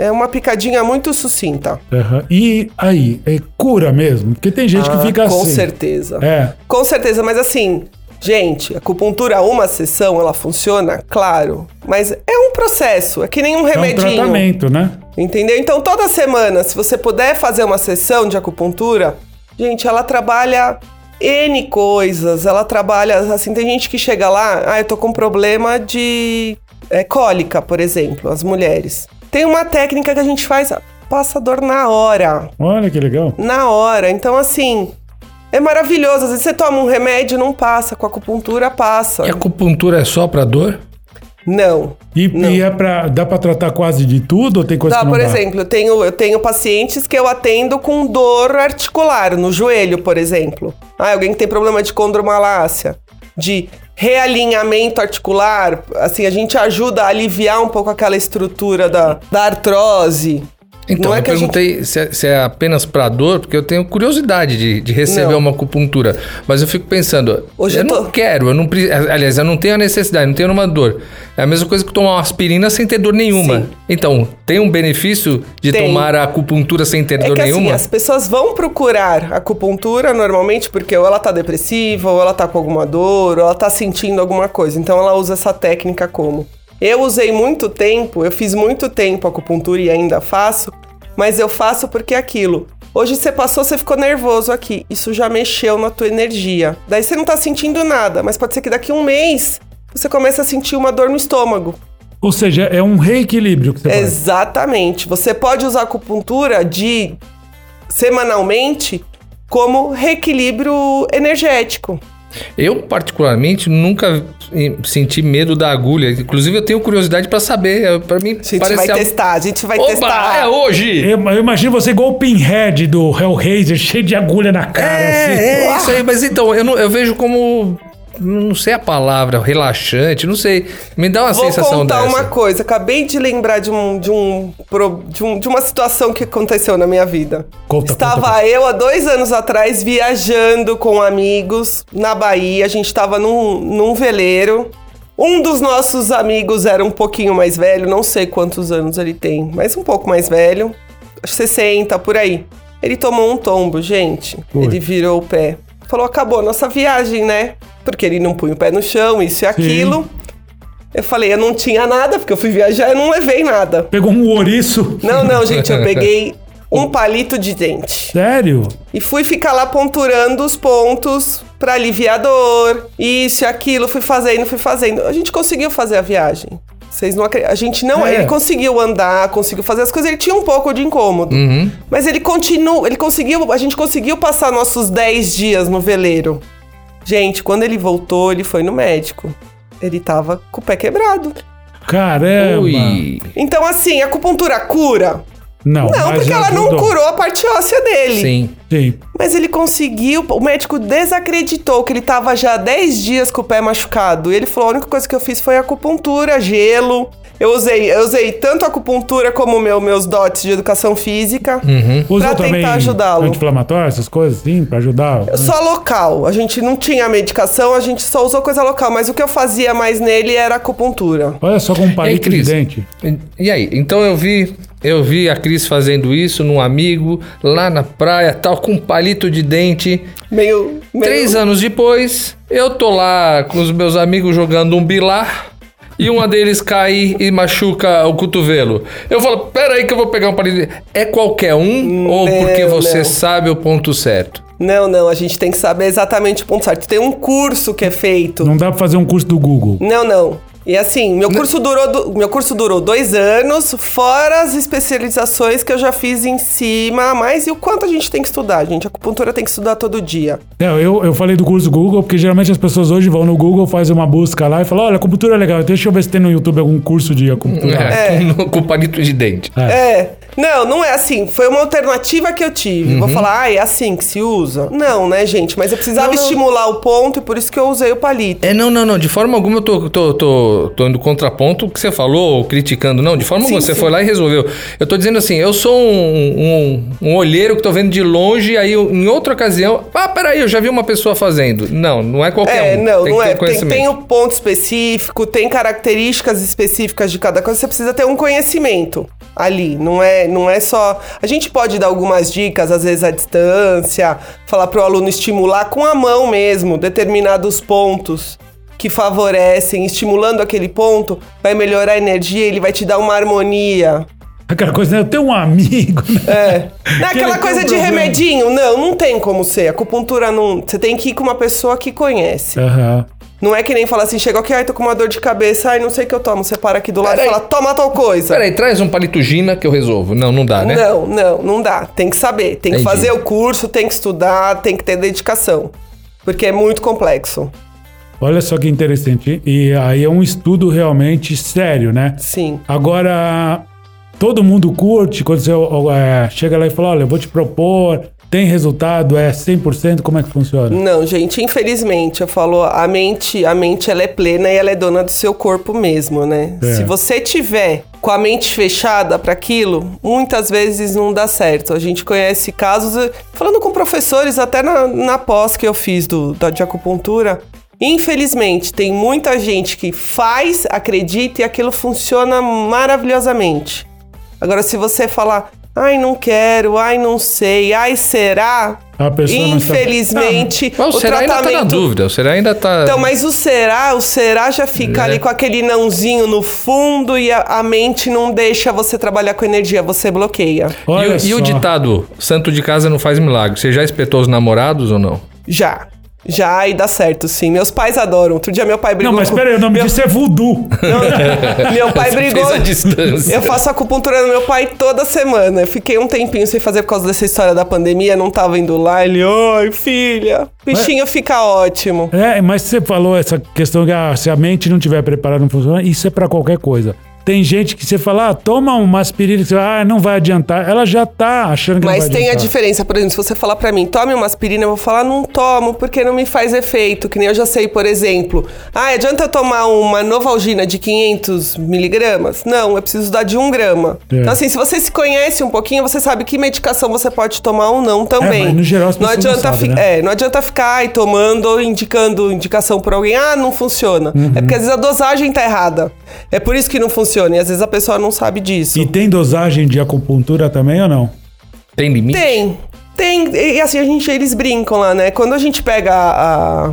É uma picadinha muito sucinta. Aham. E aí, é cura mesmo? Porque tem gente Ah, que fica com assim. certeza. É. Com certeza, mas assim, gente, acupuntura, uma sessão, ela funciona, claro. Mas é um processo, é que nem um É um remedinho. tratamento, né? Entendeu? Então, toda semana, se você puder fazer uma sessão de acupuntura, gente, ela trabalha N coisas. Ela trabalha, assim, tem gente que chega lá, ah, eu tô com problema de é, cólica, por exemplo, as mulheres. Tem uma técnica que a gente faz, passa dor na hora. Olha que legal. Na hora. Então, assim, é maravilhoso. Às vezes você toma um remédio, não passa. Com a acupuntura, passa. E a acupuntura é só pra dor? Não. E, Não. e é pra. Dá pra tratar quase de tudo ou tem coisa Dá, que não por dá? exemplo, eu tenho, eu tenho pacientes que eu atendo com dor articular, no joelho, por exemplo. Ah, alguém que tem problema de condromalácia, de realinhamento articular, assim, a gente ajuda a aliviar um pouco aquela estrutura da, da artrose. Então, é eu a gente- perguntei se, é, se é apenas pra dor, porque eu tenho curiosidade de, de receber Não. uma acupuntura. Mas eu fico pensando, Hoje eu eu tô- não quero, eu não aliás, eu não tenho a necessidade, não tenho uma dor. É a mesma coisa que tomar uma aspirina sem ter dor nenhuma. Sim. Então, tem um benefício de Tem. tomar a acupuntura sem ter É dor que assim, nenhuma? as pessoas vão procurar acupuntura normalmente porque ou ela tá depressiva, ou ela tá com alguma dor, ou ela tá sentindo alguma coisa. Então ela usa essa técnica como. Eu usei muito tempo, eu fiz muito tempo acupuntura e ainda faço, mas eu faço porque é aquilo. Hoje você passou, você ficou nervoso aqui. Isso já mexeu na tua energia. Daí você não tá sentindo nada, mas pode ser que daqui a um mês você comece a sentir uma dor no estômago. Ou seja, é um reequilíbrio que você faz. Exatamente. Você pode usar acupuntura de semanalmente como reequilíbrio energético. Eu, particularmente, nunca senti medo da agulha. Inclusive, eu tenho curiosidade pra saber. eh, Pra mim, A gente parece vai algo- testar, a gente vai Opa, testar. é hoje! Eu, eu imagino você igual o Pinhead do Hellraiser, cheio de agulha na cara. assim. É, é isso aí, mas então, eu, não- eu vejo como. Não sei a palavra, relaxante, não sei. Me dá uma Vou sensação contar dessa. uma coisa. Acabei de lembrar de, um, de, um, de, um- de uma situação que aconteceu na minha vida. Conta, Estava conta, eu há dois anos atrás viajando com amigos na Bahia. A gente estava num, num veleiro. Um dos nossos amigos era um pouquinho mais velho, não sei quantos anos ele tem, mas um pouco mais velho. Acho 60, por aí. Ele tomou um tombo, gente. Ui. Ele virou o pé. Falou, acabou nossa viagem, né? Porque ele não punha o pé no chão, isso e aquilo. Eu falei, eu não tinha nada, porque eu fui viajar e não levei nada. Pegou um ouriço. Não, não, gente, eu peguei um palito de dente. Sério? E fui ficar lá ponturando os pontos pra aliviar a dor. Isso e aquilo, fui fazendo, fui fazendo. A gente conseguiu fazer a viagem. Vocês não acreditam. A gente não. É. Ele conseguiu andar, conseguiu fazer as coisas. Ele tinha um pouco de incômodo. Uhum. Mas ele continua. Ele conseguiu. A gente conseguiu passar nossos 10 dias no veleiro. Gente, quando ele voltou, ele foi no médico. Ele tava com o pé quebrado. Caramba. Ui. Então, assim, a acupuntura cura? Não, Não, mas porque ela não ajudou. curou a parte óssea dele. Sim. Sim. Mas ele conseguiu, o médico desacreditou que ele tava já há 10 dias com o pé machucado. E ele falou: a única coisa que eu fiz foi acupuntura, gelo. Eu usei, eu usei tanto a acupuntura como meu, meus dotes de educação física. Usou Pra também tentar ajudá-lo. anti-inflamatório, essas coisas, sim, pra ajudar. né? Só local. A gente não tinha medicação, a gente só usou coisa local. Mas o que eu fazia mais nele era acupuntura. Olha só com um palito de Cris? dente. E- E aí? Então eu vi, eu vi a Cris fazendo isso num amigo lá na praia, tal, com um palito de dente. Meio. meio... Três anos depois, eu tô lá com os meus amigos jogando um bilar. E uma deles cai e machuca o cotovelo. Eu falo, pera aí que eu vou pegar um palito. de- É qualquer um ou Não, porque você não. sabe o ponto certo? Não, não, a gente tem que saber exatamente o ponto certo. Tem um curso que é feito. Não dá pra fazer um curso do Google. Não, não. E assim, meu curso durou do- meu curso durou dois anos, fora as especializações que eu já fiz em cima, mas e o quanto a gente tem que estudar, gente? A acupuntura tem que estudar todo dia. Não, eu, eu falei do curso Google, porque geralmente as pessoas hoje vão no Google, fazem uma busca lá e falam, olha, acupuntura é legal, deixa eu ver se tem no YouTube algum curso de acupuntura. É, Com, com palito de dente. É. É. Não, não é assim. Foi uma alternativa que eu tive. Vou falar, ah, é assim que se usa? Não, né, gente? Mas eu precisava Não, não. estimular o ponto e por isso que eu usei o palito. É, não, não, não. De forma alguma eu tô, tô, tô, tô indo contraponto que você falou, ou criticando. Não, de forma Sim, alguma. Você sim. foi lá e resolveu. Eu tô dizendo assim, eu sou um, um, um olheiro que tô vendo de longe, aí eu, em outra ocasião. Ah, peraí, eu já vi uma pessoa fazendo. Não, não é qualquer É, um. não, tem não é. Tem, tem o ponto específico, tem características específicas de cada coisa, você precisa ter um conhecimento ali. Não é, não é só. A gente pode dar algumas dicas, às vezes à distância, falar para o aluno estimular com a mão mesmo determinados pontos que favorecem, estimulando aquele ponto, vai melhorar a energia, ele vai te dar uma harmonia. Aquela coisa, né? Eu tenho um amigo. Né? É. Não é aquela coisa um de problema. remedinho. Não, não tem como ser. Acupuntura não. Você tem que ir com uma pessoa que conhece. Aham. Não é que nem falar assim, chegou aqui, ai, tô com uma dor de cabeça, ai, não sei o que eu tomo. Você para aqui do lado Peraí. e fala, toma tal coisa. Peraí, traz um palito Gina que eu resolvo. Não, não dá, né? Não, não, não dá. Tem que saber. Tem que Entendi. fazer o curso, tem que estudar, tem que ter dedicação. Porque é muito complexo. Olha só que interessante. E aí é um estudo realmente sério, né? Sim. Agora, todo mundo curte quando você é, chega lá e fala: olha, eu vou te propor, tem resultado, é 100%, como é que funciona? Não, gente, infelizmente, eu falo, a mente, a mente ela é plena e ela é dona do seu corpo mesmo, né? É. Se você tiver com a mente fechada para aquilo, muitas vezes não dá certo. A gente conhece casos, falando com professores até na, na pós que eu fiz do, da de acupuntura, infelizmente tem muita gente que faz, acredita e aquilo funciona maravilhosamente. Agora, se você falar, ai, não quero, ai, não sei, ai, será? A pessoa não está- Infelizmente, Mas o, o será ainda tá na tratamento. dúvida. O será ainda tá. Então, mas o será, o será já fica É. ali com aquele nãozinho no fundo e a, a mente não deixa você trabalhar com energia, você bloqueia. E, Olha o, e o ditado, santo de casa não faz milagre. Você já espetou os namorados ou não? Já. Já e dá certo, sim. Meus pais adoram. Outro dia meu pai brigou Não, mas com- peraí, o nome disso é voodoo. Não, meu pai Você brigou. fez a distância. Eu faço acupuntura no meu pai toda semana. Eu fiquei um tempinho sem fazer por causa dessa história da pandemia, não tava indo lá. Ele, ai, filha, bichinho fica ótimo. É, mas você falou essa questão que ah, se a mente não tiver preparada, não funciona. Isso é pra qualquer coisa. Tem gente que você fala, ah, toma uma aspirina, você fala, ah, não vai adiantar. Ela já tá achando que Mas não vai tem a adiantar. diferença, por exemplo, se você falar pra mim, tome uma aspirina, eu vou falar, não tomo, porque não me faz efeito. Que nem eu já sei, por exemplo, ah, adianta eu tomar uma Novalgina de 500 miligramas? Não, eu preciso dar de 1 grama. É. Então, assim, se você se conhece um pouquinho, você sabe que medicação você pode tomar ou não também. É, mas no geral as não não adianta sabem, fi- né? É, não adianta ficar ai, tomando ou indicando indicação por alguém, ah, não funciona. Uhum. É porque às vezes a dosagem tá errada. É por isso que não funciona, e às vezes a pessoa não sabe disso. E tem dosagem de acupuntura também ou não? Tem limite? Tem. Tem. E assim, a gente, eles brincam lá, né? Quando a gente pega a- a-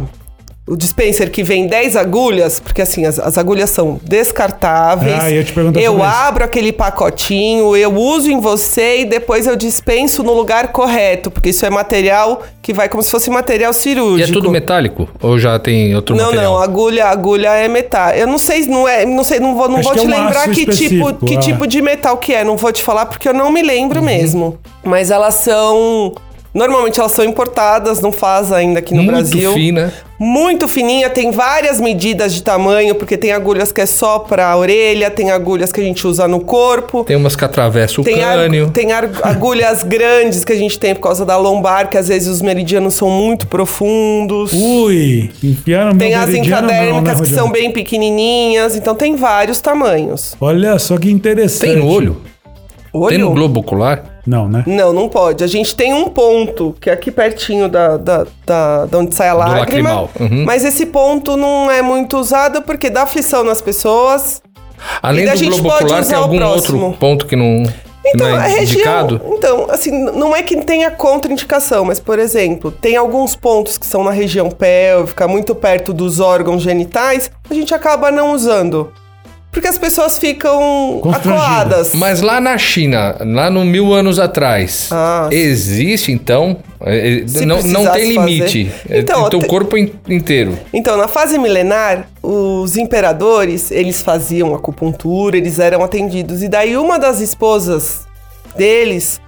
o dispenser que vem 10 agulhas, porque assim, as, as agulhas são descartáveis. Ah, eu te perguntar Eu sobre isso. abro aquele pacotinho, eu uso em você e depois eu dispenso no lugar correto, porque isso é material que vai como se fosse material E cirúrgico. é tudo metálico? Ou já tem outro Não, material? não, agulha, agulha é metal. Eu não sei, não é, não sei, não vou, não Acho vou que te é um lembrar que tipo, que ah. tipo de metal que é, não vou te falar porque eu não me lembro Uhum. mesmo. Mas elas são Normalmente elas são importadas, não faz ainda aqui no Muito Brasil. fina. Muito fininha, tem várias medidas de tamanho, porque tem agulhas que é só pra orelha, tem agulhas que a gente usa no corpo. Tem umas que atravessam o Tem, crânio. tem agulhas grandes que a gente tem por causa da lombar, que às vezes os meridianos são muito profundos. Ui, enfiaram no Tem meu as não, encadérmicas né, que são bem pequenininhas, então tem vários tamanhos. Olha só que interessante. Tem no olho? Olho? Tem no globo ocular? Não, né? Não, não pode. A gente tem um ponto, que é aqui pertinho da, da, da, da onde sai a lágrima. lacrimal. Uhum. Mas esse ponto não é muito usado porque dá aflição nas pessoas. Além E a do gente globo pode ocular, tem usar o algum próximo. outro ponto que não, que Então, não a é região. indicado? Então, assim, não é que tenha contraindicação, mas, por exemplo, tem alguns pontos que são na região pélvica, muito perto dos órgãos genitais, a gente acaba não usando. Porque as pessoas ficam Constrangidas. acuadas. Mas lá na China, lá no mil anos atrás, Ah. existe então? É, é, Se não, não tem limite. fazer. É, Então, tem o te- corpo in- inteiro. Então, na fase milenar, os imperadores, eles faziam acupuntura, eles eram atendidos. E daí uma das esposas deles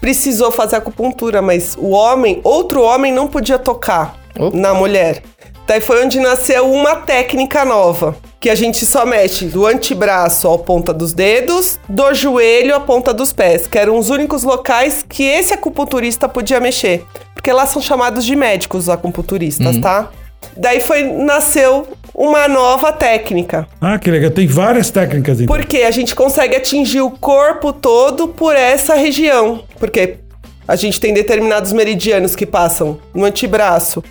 precisou fazer acupuntura, mas o homem, outro homem não podia tocar Opa. na mulher. Daí foi onde nasceu uma técnica nova. Que a gente só mexe do antebraço à ponta dos dedos, do joelho à ponta dos pés, que eram os únicos locais que esse acupunturista podia mexer. Porque lá são chamados de médicos os acupunturistas, tá? Daí foi nasceu uma nova técnica. Ah, que legal. Tem várias técnicas então. Porque a gente consegue atingir o corpo todo por essa região. Porque a gente tem determinados meridianos que passam no antebraço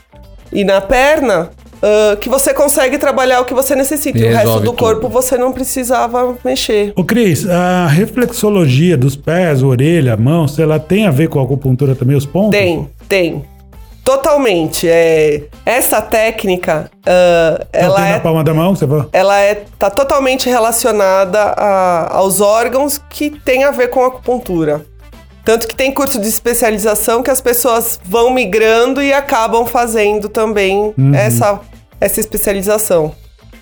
e na perna. Ah, que você consegue trabalhar o que você necessita. E o resto do tudo. corpo você não precisava mexer. Ô Cris, a reflexologia dos pés, orelha, mão, sei lá, tem a ver com a acupuntura também, os pontos? Tem, tem. Totalmente. É, essa técnica, Não, ela tem é na palma da mão, você fala? ela é, tá totalmente relacionada a- aos órgãos que tem a ver com a acupuntura. Tanto que tem curso de especialização que as pessoas vão migrando e acabam fazendo também essa, essa especialização.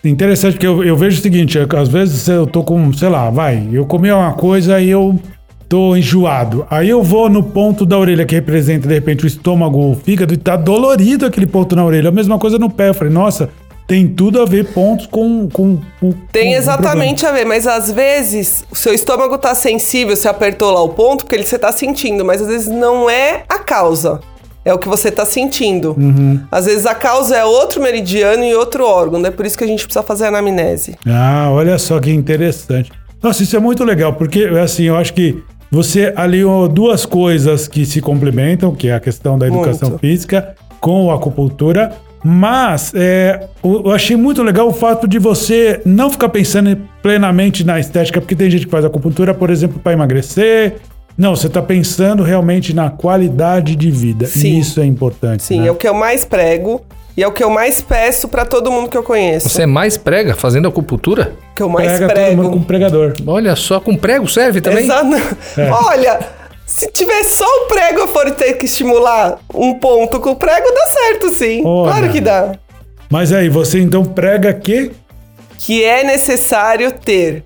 Interessante, porque eu, eu vejo o seguinte, é às vezes eu tô com, sei lá, vai, eu comi uma coisa e eu tô enjoado. Aí eu vou no ponto da orelha que representa, de repente, o estômago ou o fígado e tá dolorido aquele ponto na orelha. A mesma coisa no pé. Eu falei, nossa, tem tudo a ver pontos com... com, com Tem com exatamente a ver, mas às vezes o seu estômago tá sensível, você apertou lá o ponto, porque ele você tá sentindo, mas às vezes não é a causa. É o que você tá sentindo. Às vezes a causa é outro meridiano e outro órgão, é por isso que a gente precisa fazer a anamnese. Ah, olha só que interessante. Nossa, isso é muito legal, porque assim, eu acho que você aliou duas coisas que se complementam, que é a questão da educação Muito. física com a acupuntura, mas é, eu achei muito legal o fato de você não ficar pensando plenamente na estética, porque tem gente que faz acupuntura, por exemplo, para emagrecer. Não, você está pensando realmente na qualidade de vida. Sim. E isso é importante. Sim, né? é o que eu mais prego e é o que eu mais peço pra todo mundo que eu conheço. Você mais prega fazendo acupuntura? Que eu mais Prega todo prego. mundo com pregador. Olha só, com prego serve também? Exato. É. Olha, se tiver só o prego eu for ter que estimular um ponto com o prego, dá certo sim. Olha. Claro que dá. Mas aí, você então prega que Que é necessário ter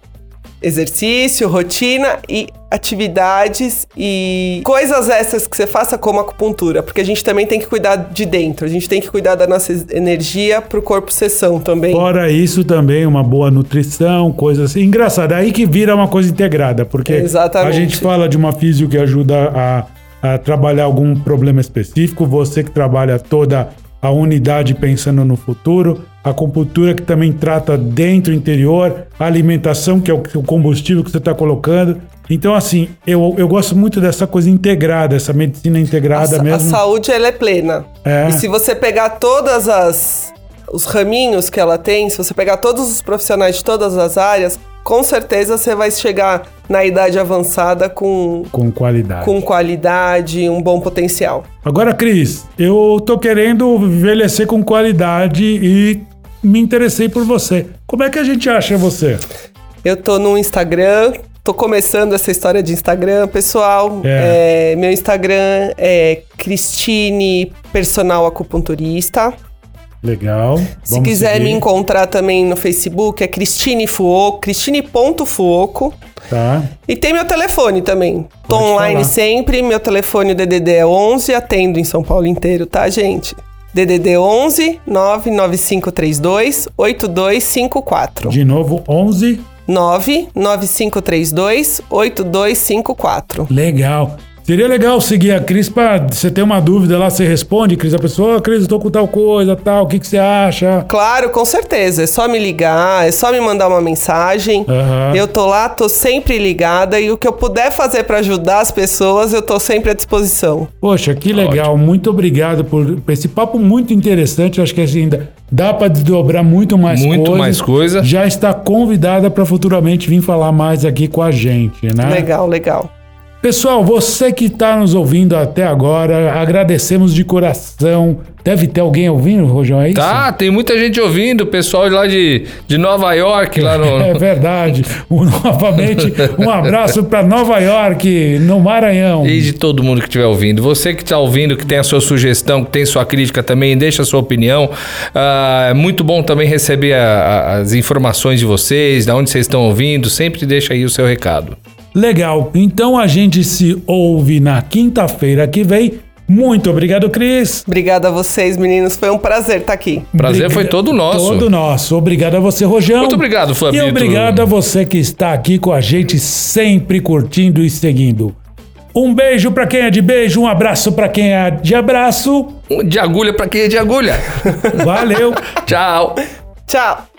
exercício, rotina e atividades e coisas essas que você faça como acupuntura, porque a gente também tem que cuidar de dentro, a gente tem que cuidar da nossa energia pro corpo sessão também. Fora isso, também uma boa nutrição, coisas assim. Engraçado, aí que vira uma coisa integrada, porque Exatamente. a gente fala de uma físio que ajuda a, a trabalhar algum problema específico, você que trabalha toda a unidade pensando no futuro, a acupuntura que também trata dentro, interior, a alimentação, que é o, o combustível que você está colocando. Então, assim, eu, eu gosto muito dessa coisa integrada, essa medicina a, integrada a mesmo. saúde ela é plena. É. E se você pegar todas as os raminhos que ela tem, se você pegar todos os profissionais de todas as áreas, com certeza você vai chegar na idade avançada com Com qualidade. com qualidade um bom potencial. Agora, Cris, eu tô querendo envelhecer com qualidade e me interessei por você. Como é que a gente acha você? Eu tô no Instagram, tô começando essa história de Instagram, pessoal. É. É, meu Instagram é Cristine Personal Acupunturista. Legal. Se Vamos quiser seguir. me encontrar também no Facebook, é Cristine Fuoco, Cristine.fuoco. Tá. E tem meu telefone também. Tô Pode online falar. sempre, meu telefone DDD é 11, atendo em São Paulo inteiro, tá, gente? DDD 11 99532 8254. De novo, 11. 99532 8254. Legal. Seria legal seguir a Cris pra você ter uma dúvida lá, você responde, Cris. A pessoa, "Ô, Cris, eu tô com tal coisa, tal, o que, que você acha? Claro, com certeza. É só me ligar, é só me mandar uma mensagem. Aham. Eu tô lá, tô sempre ligada e o que eu puder fazer pra ajudar as pessoas, eu tô sempre à disposição. Poxa, que legal. Muito obrigado por por esse papo muito interessante. Eu acho que assim, ainda dá pra desdobrar muito mais Muito coisas. mais coisa. Já está convidada para futuramente vir falar mais aqui com a gente, né? Legal, legal. Pessoal, você que está nos ouvindo até agora, agradecemos de coração. Deve ter alguém ouvindo, Rojão, é isso? Tá, tem muita gente ouvindo, pessoal lá de, de Nova York, lá no. É verdade. Um- novamente, um abraço para Nova York, no Maranhão. E de todo mundo que estiver ouvindo. Você que está ouvindo, que tem a sua sugestão, que tem sua crítica também, deixa a sua opinião. Ah, é muito bom também receber a- a- as informações de vocês, da onde vocês estão ouvindo. Sempre deixa aí o seu recado. Legal. Então a gente se ouve na quinta-feira que vem Muito obrigado, Cris. Obrigada a vocês, meninos. Foi um prazer estar aqui. Prazer Obriga- foi todo nosso. Todo nosso. Obrigado a você, Rojão. Muito obrigado, Fabito. E obrigado a você que está aqui com a gente, sempre curtindo e seguindo. Um beijo pra quem é de beijo, um abraço pra quem é de abraço. De agulha pra quem é de agulha. Valeu. Tchau. Tchau.